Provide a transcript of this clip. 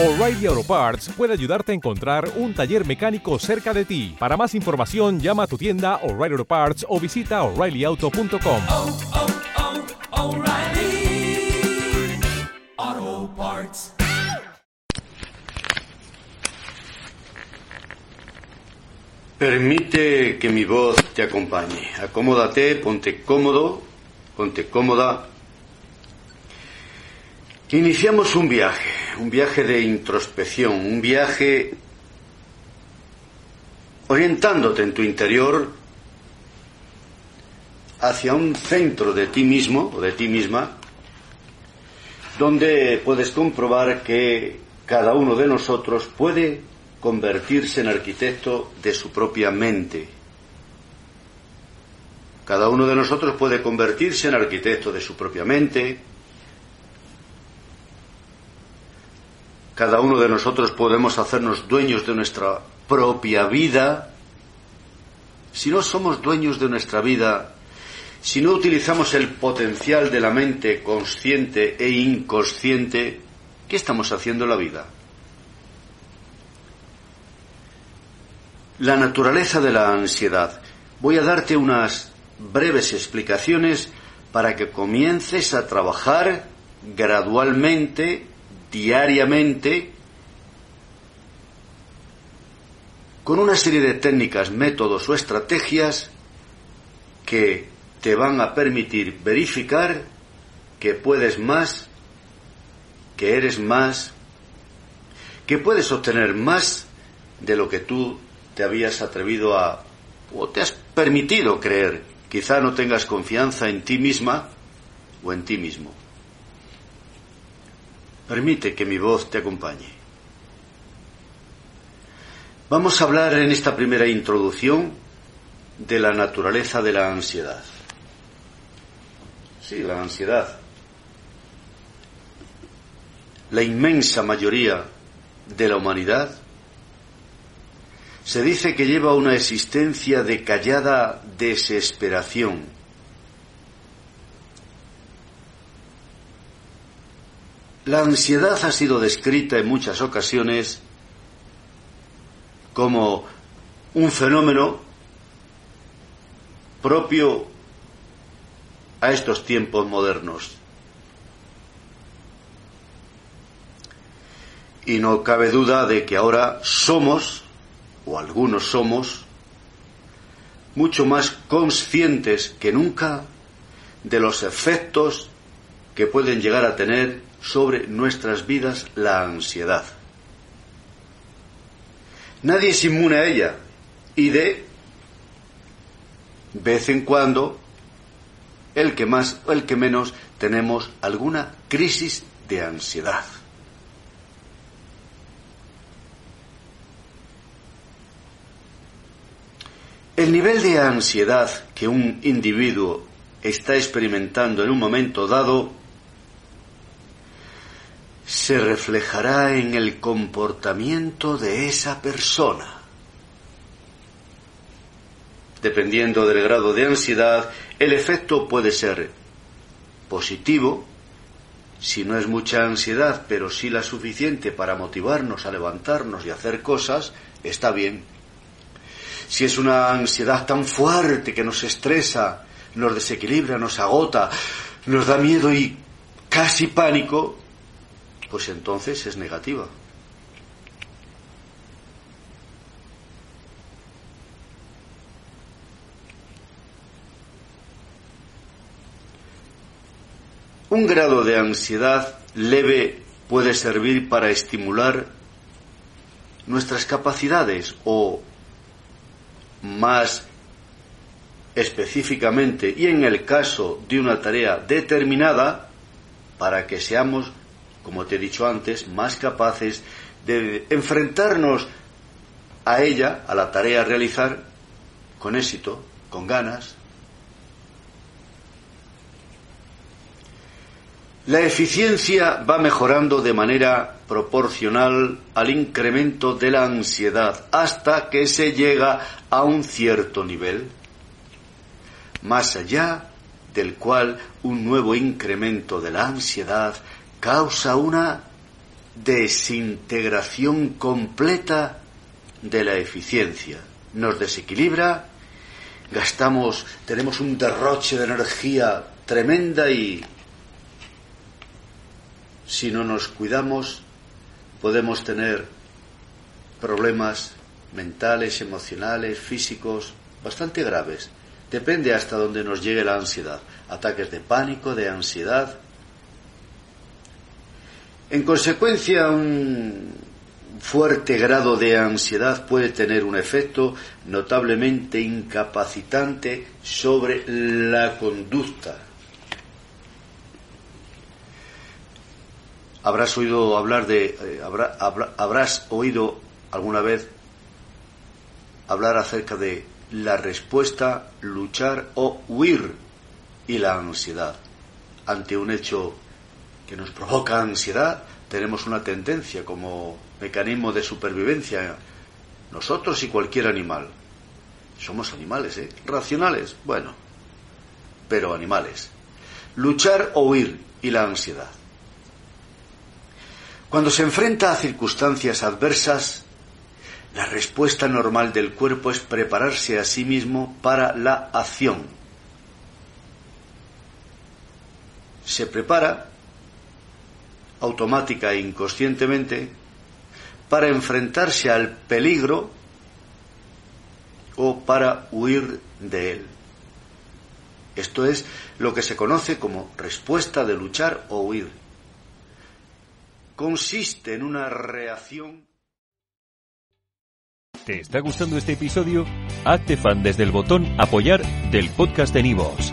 O'Reilly Auto Parts puede ayudarte a encontrar un taller mecánico cerca de ti. Para más información, llama a tu tienda O'Reilly Auto Parts o visita oreillyauto.com. oh, oh, Parts. Permite que mi voz te acompañe. Acomódate, ponte cómodo, ponte cómoda. Iniciamos un viaje, un viaje de introspección, un viaje orientándote en tu interior hacia un centro de ti mismo o de ti misma, donde puedes comprobar que cada uno de nosotros puede convertirse en arquitecto de su propia mente. Cada uno de nosotros puede convertirse en arquitecto de su propia mente. Cada uno de nosotros podemos hacernos dueños de nuestra propia vida. Si no somos dueños de nuestra vida, si no utilizamos el potencial de la mente consciente e inconsciente, ¿qué estamos haciendo en la vida? La naturaleza de la ansiedad. Voy a darte unas breves explicaciones para que comiences a trabajar gradualmente, diariamente, con una serie de técnicas, métodos o estrategias que te van a permitir verificar que puedes más, que eres más, que puedes obtener más de lo que tú te habías atrevido a o te has permitido creer. Quizá no tengas confianza en ti misma o en ti mismo. Permite que mi voz te acompañe. Vamos a hablar en esta primera introducción de la naturaleza de la ansiedad. Sí, la ansiedad. La inmensa mayoría de la humanidad se dice que lleva una existencia de callada desesperación. La ansiedad ha sido descrita en muchas ocasiones como un fenómeno propio a estos tiempos modernos. Y no cabe duda de que ahora somos, o algunos somos, mucho más conscientes que nunca de los efectos que pueden llegar a tener sobre nuestras vidas la ansiedad. Nadie es inmune a ella y de vez en cuando el que más o el que menos tenemos alguna crisis de ansiedad. El nivel de ansiedad que un individuo está experimentando en un momento dado se reflejará en el comportamiento de esa persona. Dependiendo del grado de ansiedad, el efecto puede ser positivo, si no es mucha ansiedad, pero sí la suficiente para motivarnos a levantarnos y hacer cosas, está bien. Si es una ansiedad tan fuerte que nos estresa, nos desequilibra, nos agota, nos da miedo y casi pánico, pues entonces es negativa. Un grado de ansiedad leve puede servir para estimular nuestras capacidades o más específicamente y en el caso de una tarea determinada para que seamos, como te he dicho antes, más capaces de enfrentarnos a ella, a la tarea a realizar, con éxito, con ganas. La eficiencia va mejorando de manera proporcional al incremento de la ansiedad hasta que se llega a un cierto nivel, más allá del cual un nuevo incremento de la ansiedad causa una desintegración completa de la eficiencia. Nos desequilibra, gastamos, tenemos un derroche de energía tremenda y si no nos cuidamos podemos tener problemas mentales, emocionales, físicos, bastante graves. Depende hasta dónde nos llegue la ansiedad. Ataques de pánico, de ansiedad. En consecuencia, un fuerte grado de ansiedad puede tener un efecto notablemente incapacitante sobre la conducta. Habrás oído hablar de, eh, habrás oído alguna vez hablar acerca de la respuesta, luchar o huir y la ansiedad. Ante un hecho que nos provoca ansiedad, tenemos una tendencia como mecanismo de supervivencia, nosotros y cualquier animal. Somos animales, ¿eh? Racionales, bueno, pero animales. Luchar o huir y la ansiedad. Cuando se enfrenta a circunstancias adversas, la respuesta normal del cuerpo es prepararse a sí mismo para la acción. Se prepara automática e inconscientemente para enfrentarse al peligro o para huir de él. Esto es lo que se conoce como respuesta de luchar o huir. Consiste en una reacción ¿Te está gustando este episodio? Hazte fan desde el botón Apoyar del podcast de Nivos.